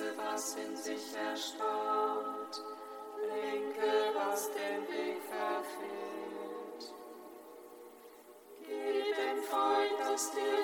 Rechte, was in sich erstaunt, linke, was den Weg verfehlt. Gib dem Volk das Dir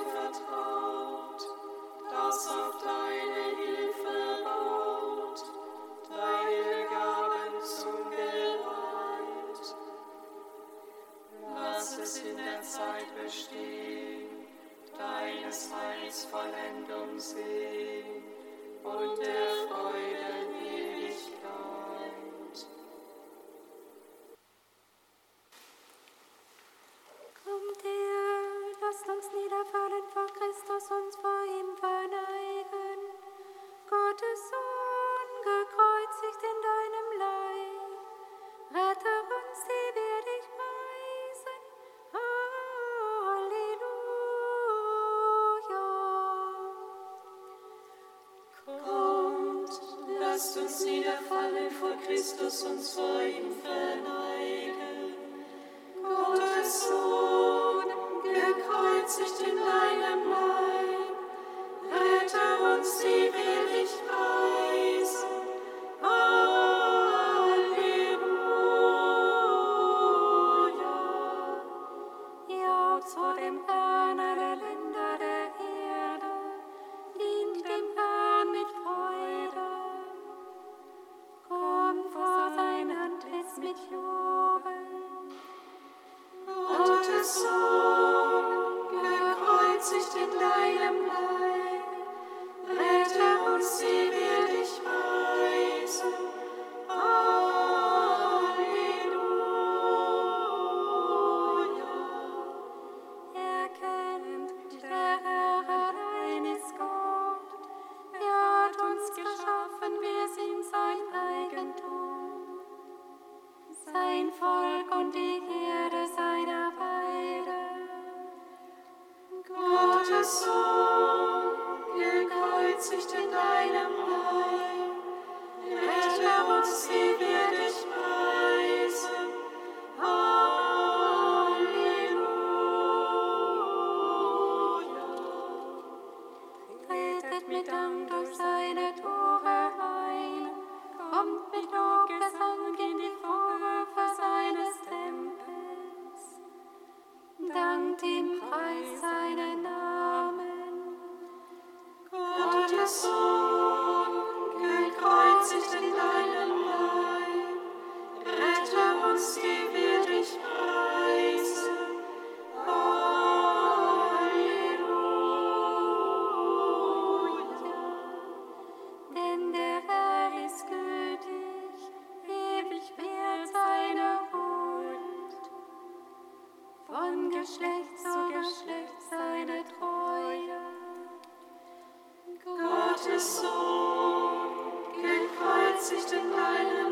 Lasst uns niederfallen vor Christus und vor ihm verneigen. Gottes Sohn, gekreuzigt in deinem Leib. soul. Sohn, gekreuzigt in deinem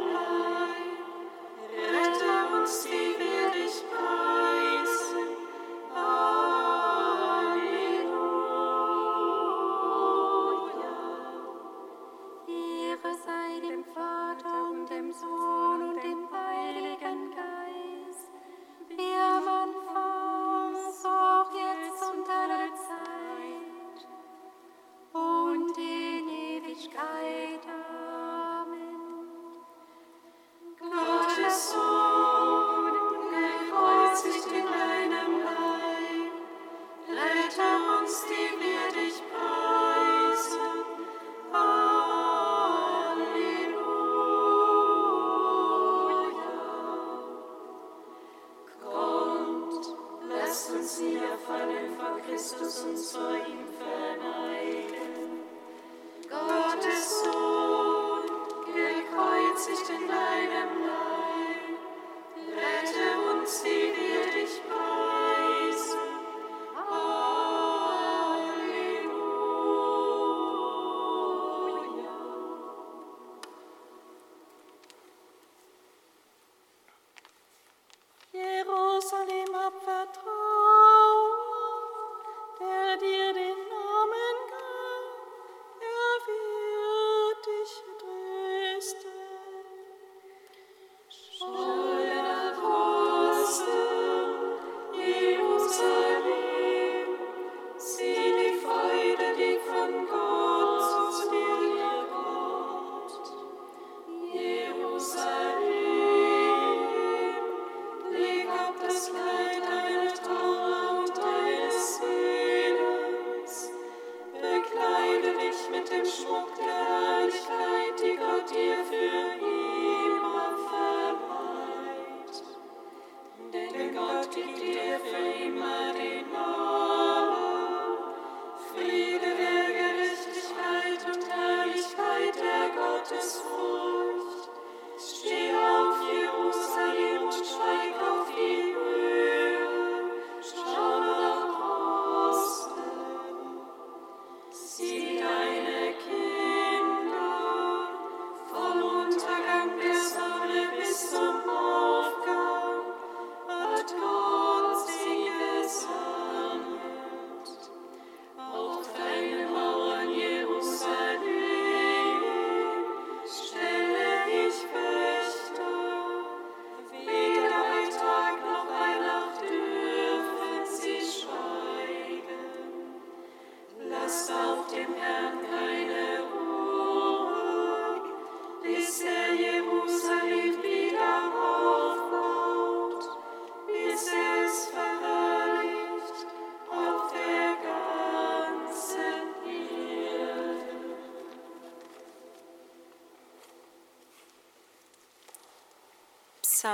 Rette uns, wie wir dich brauchen.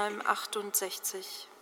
Psalm 68.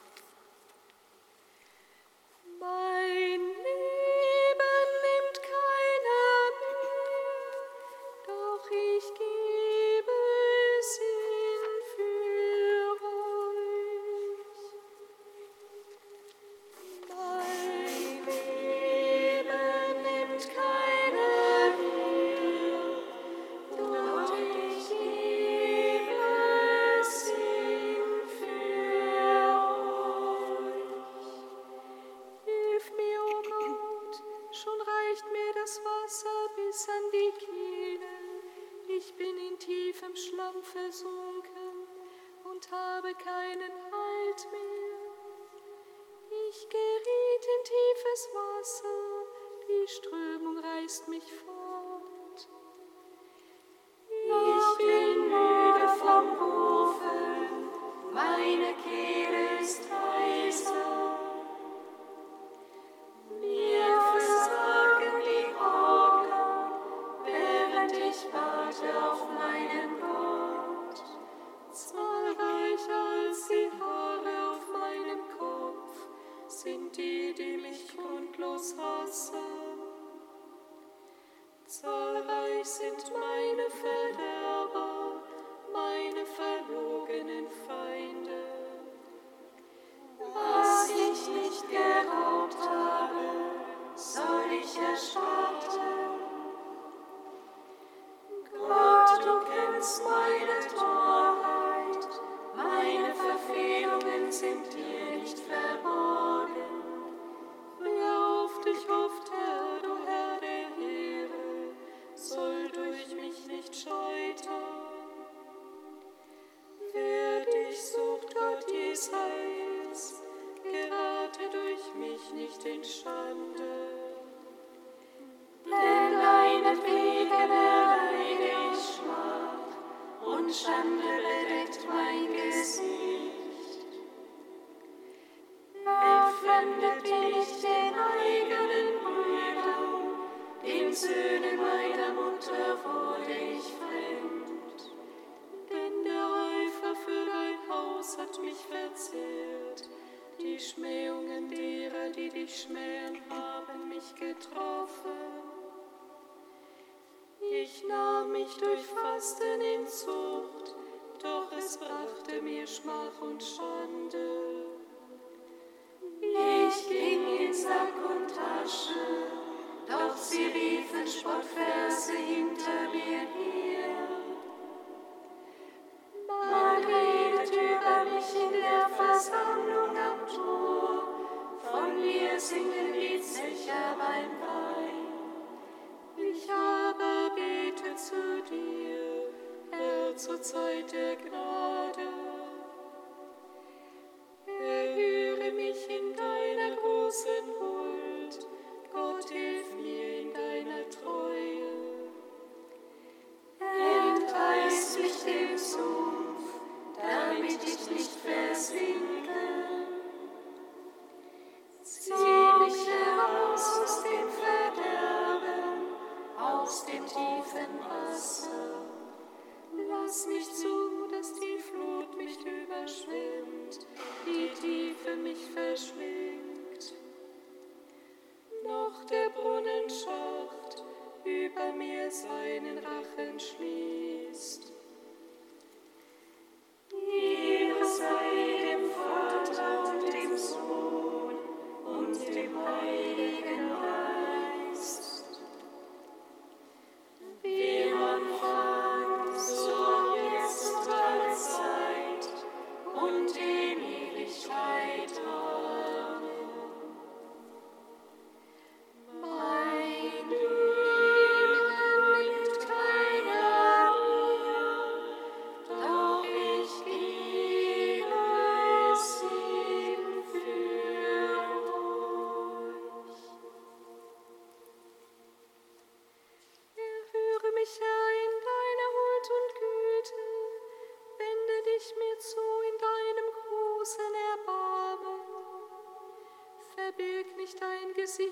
brachte mir Schmach und Schande.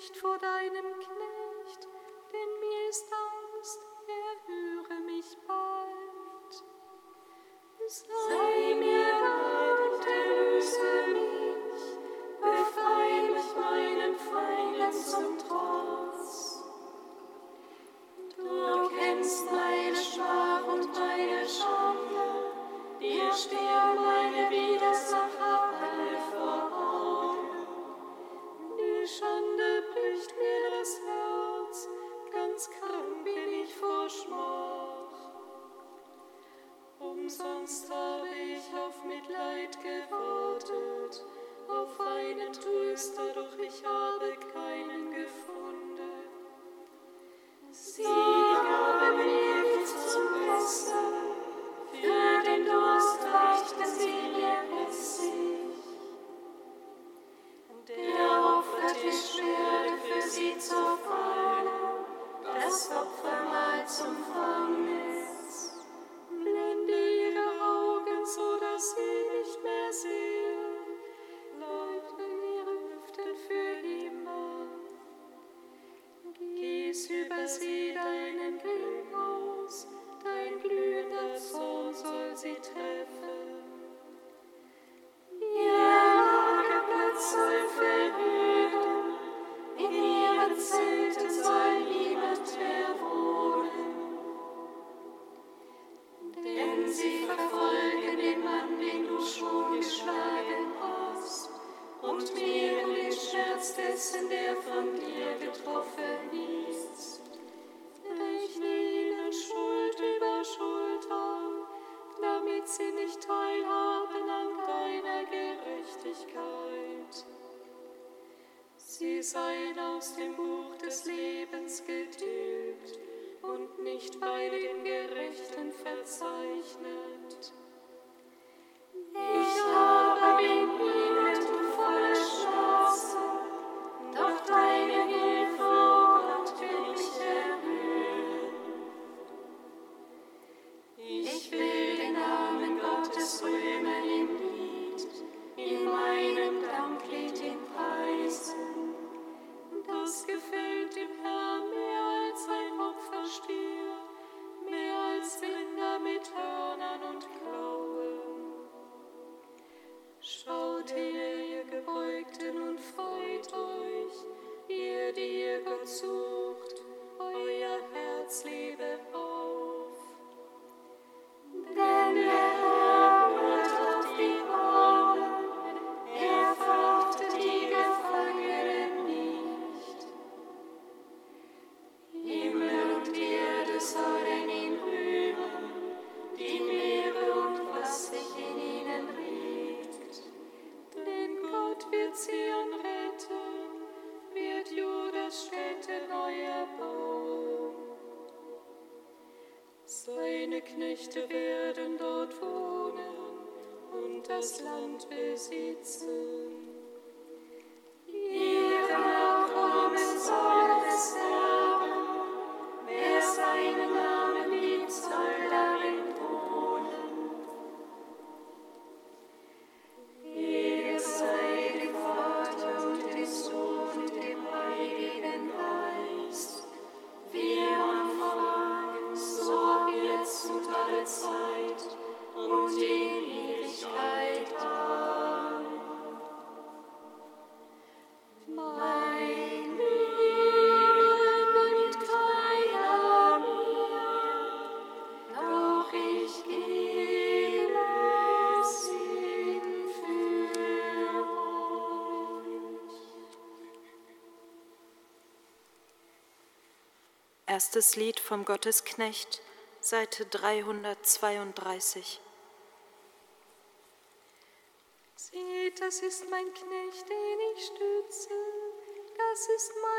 Gesicht vor deinem Knecht, damit sie nicht teilhaben an deiner Gerechtigkeit. Sie seien aus dem Buch des Lebens getilgt und nicht bei den Gerechten verzeichnet. und besitzen. Erstes Lied vom Gottesknecht, Seite 332. Seht, das ist mein Knecht, den ich stütze, das ist mein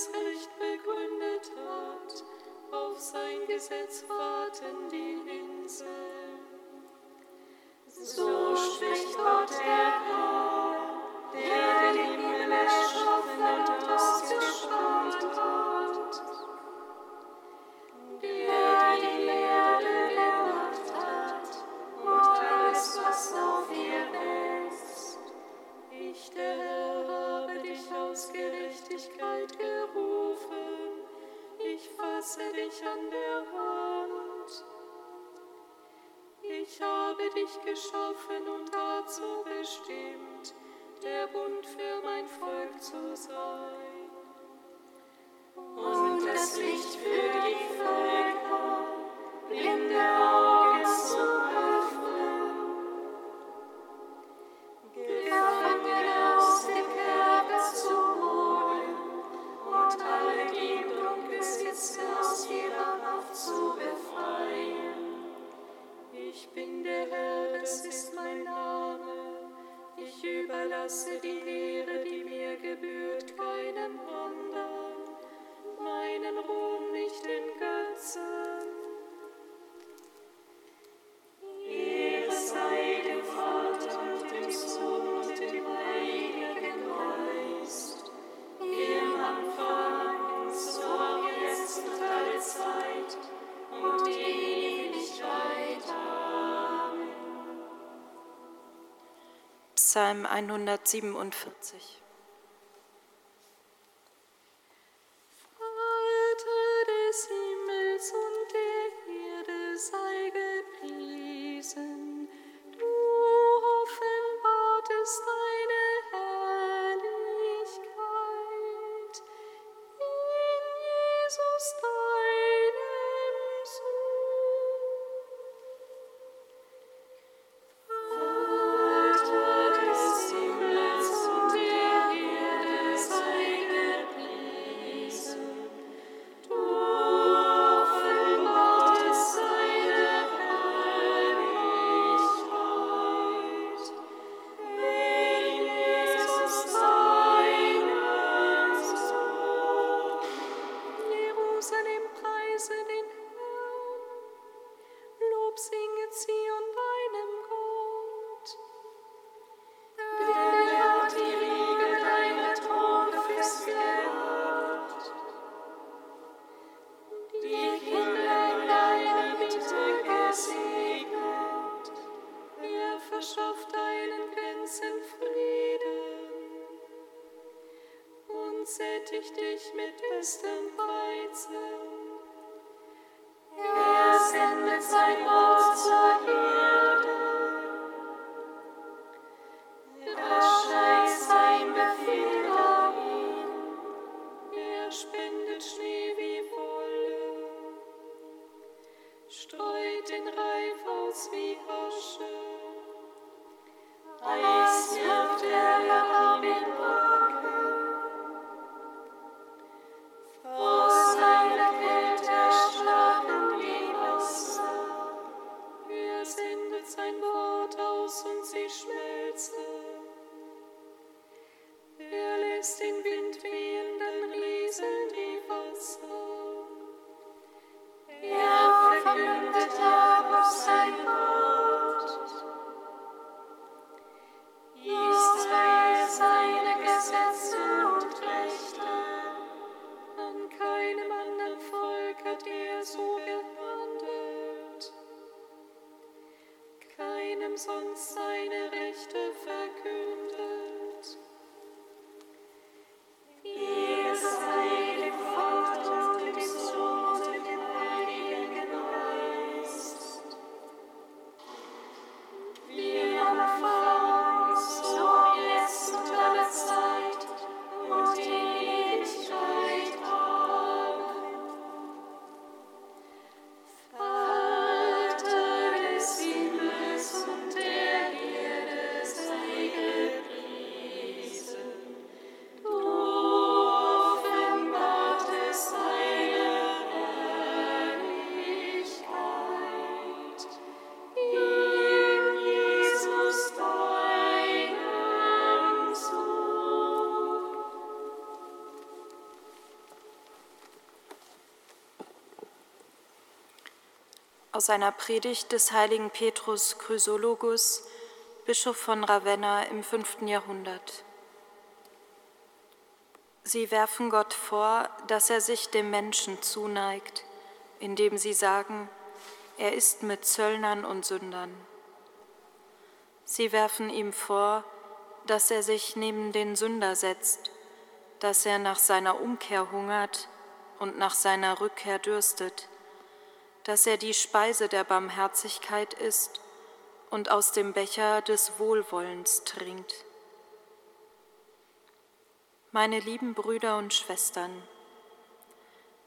das Recht begründet hat, auf sein Gesetz warten die Leben. blessed Psalm 147. aus einer Predigt des heiligen Petrus Chrysologus, Bischof von Ravenna im fünften Jahrhundert. Sie werfen Gott vor, dass er sich dem Menschen zuneigt, indem sie sagen, er ist mit Zöllnern und Sündern. Sie werfen ihm vor, dass er sich neben den Sünder setzt, dass er nach seiner Umkehr hungert und nach seiner Rückkehr dürstet dass er die Speise der Barmherzigkeit ist und aus dem Becher des Wohlwollens trinkt. Meine lieben Brüder und Schwestern,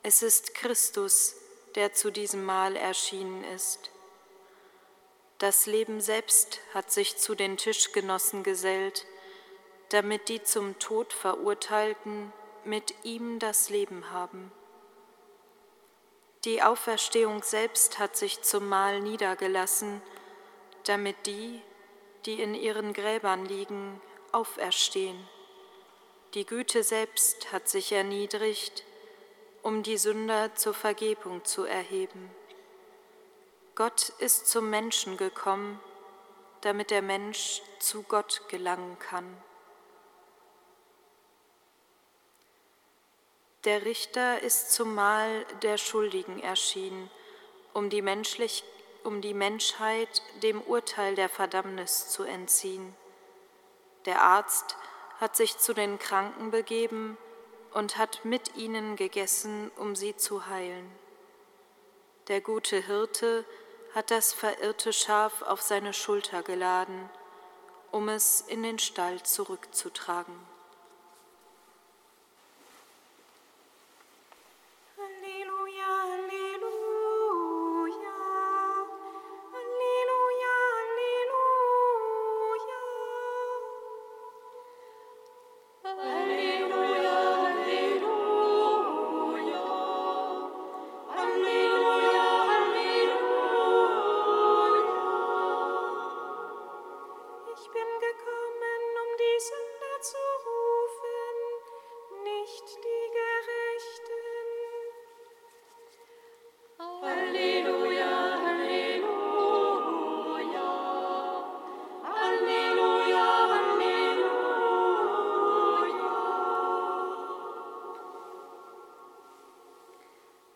es ist Christus, der zu diesem Mahl erschienen ist. Das Leben selbst hat sich zu den Tischgenossen gesellt, damit die zum Tod verurteilten mit ihm das Leben haben. Die Auferstehung selbst hat sich zum Mahl niedergelassen, damit die, die in ihren Gräbern liegen, auferstehen. Die Güte selbst hat sich erniedrigt, um die Sünder zur Vergebung zu erheben. Gott ist zum Menschen gekommen, damit der Mensch zu Gott gelangen kann. Der Richter ist zumal der Schuldigen erschienen, um die, menschlich, um die Menschheit dem Urteil der Verdammnis zu entziehen. Der Arzt hat sich zu den Kranken begeben und hat mit ihnen gegessen, um sie zu heilen. Der gute Hirte hat das verirrte Schaf auf seine Schulter geladen, um es in den Stall zurückzutragen.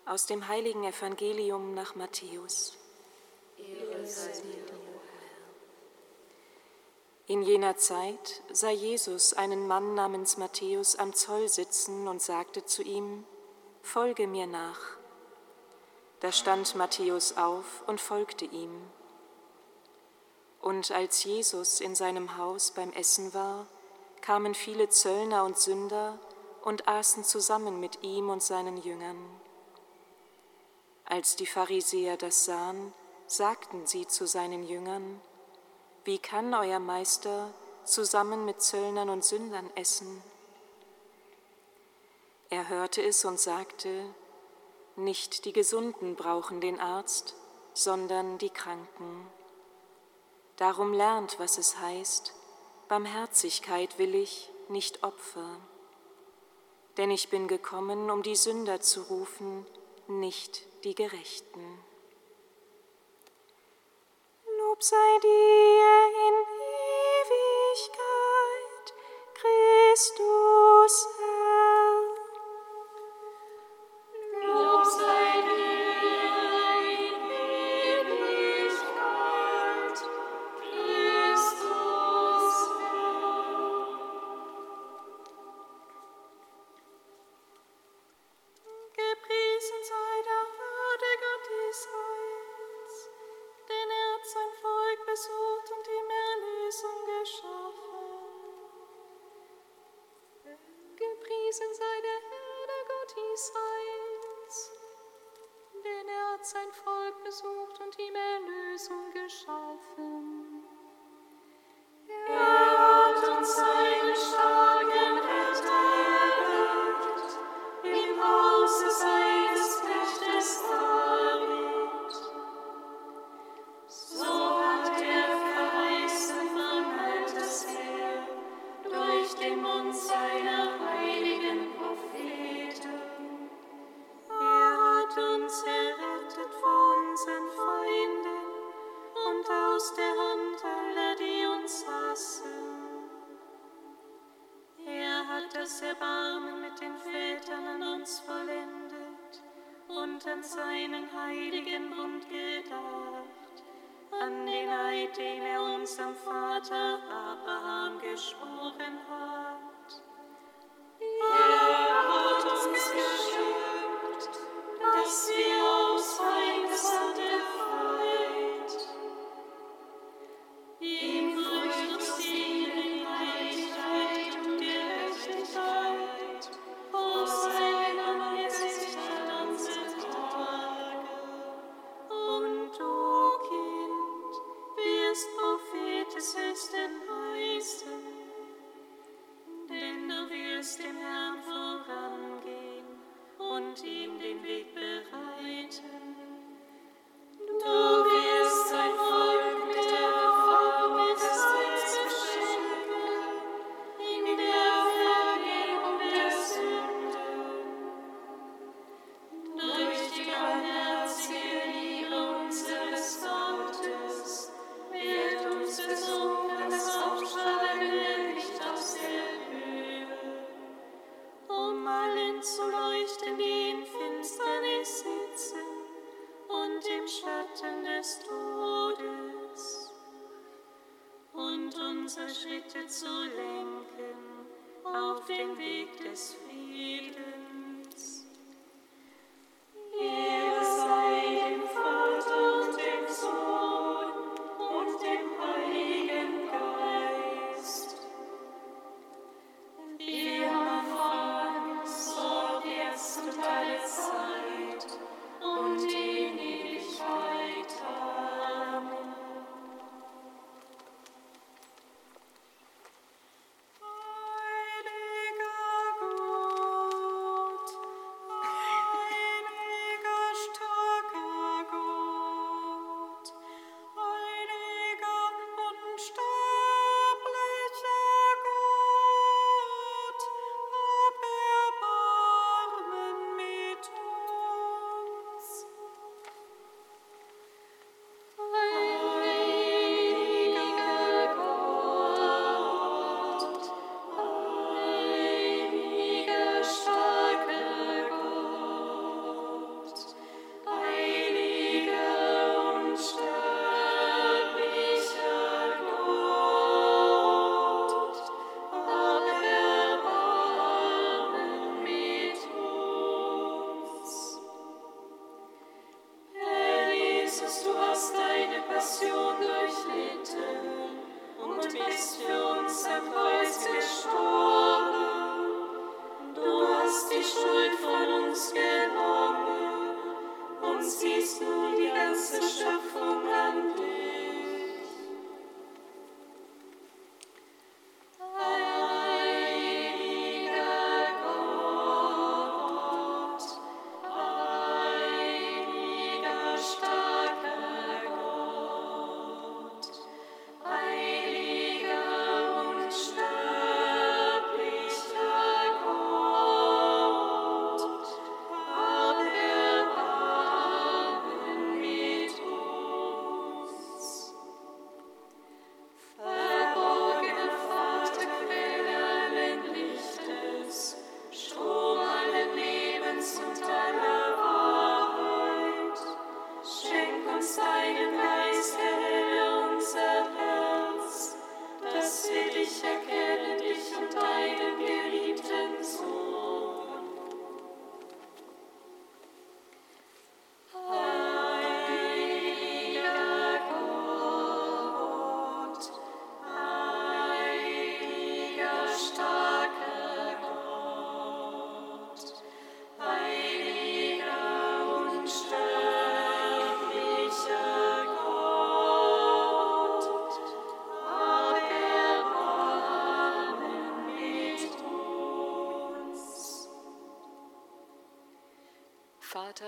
Aus dem heiligen Evangelium nach Matthäus. In jener Zeit sah Jesus einen Mann namens Matthäus am Zoll sitzen und sagte zu ihm, Folge mir nach. Da stand Matthäus auf und folgte ihm. Und als Jesus in seinem Haus beim Essen war, kamen viele Zöllner und Sünder und aßen zusammen mit ihm und seinen Jüngern. Als die Pharisäer das sahen, sagten sie zu seinen Jüngern, wie kann euer Meister zusammen mit Zöllnern und Sündern essen? Er hörte es und sagte, nicht die Gesunden brauchen den Arzt, sondern die Kranken. Darum lernt, was es heißt, Barmherzigkeit will ich, nicht Opfer. Denn ich bin gekommen, um die Sünder zu rufen, nicht die Gerechten. Lob sei dir an seinen heiligen Bund gedacht, an den Eid, den er unserem Vater Abraham geschworen hat.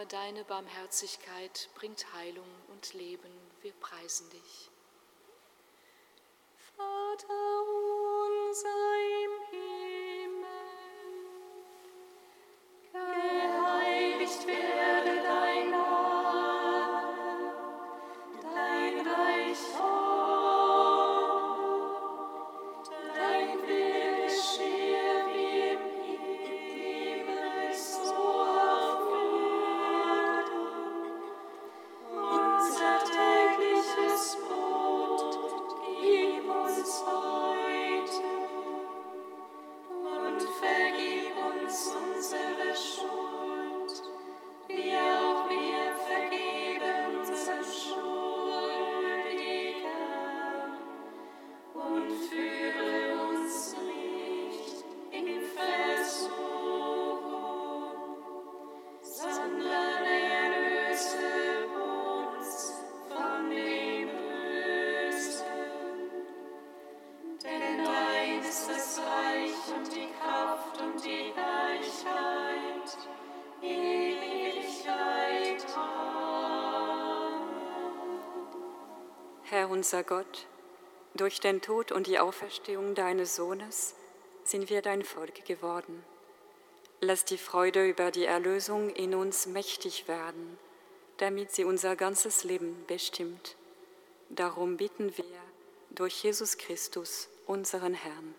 deine Barmherzigkeit bringt Heilung und Leben. Wir preisen dich. unser Gott, durch den Tod und die Auferstehung deines Sohnes sind wir dein Volk geworden. Lass die Freude über die Erlösung in uns mächtig werden, damit sie unser ganzes Leben bestimmt. Darum bitten wir durch Jesus Christus, unseren Herrn.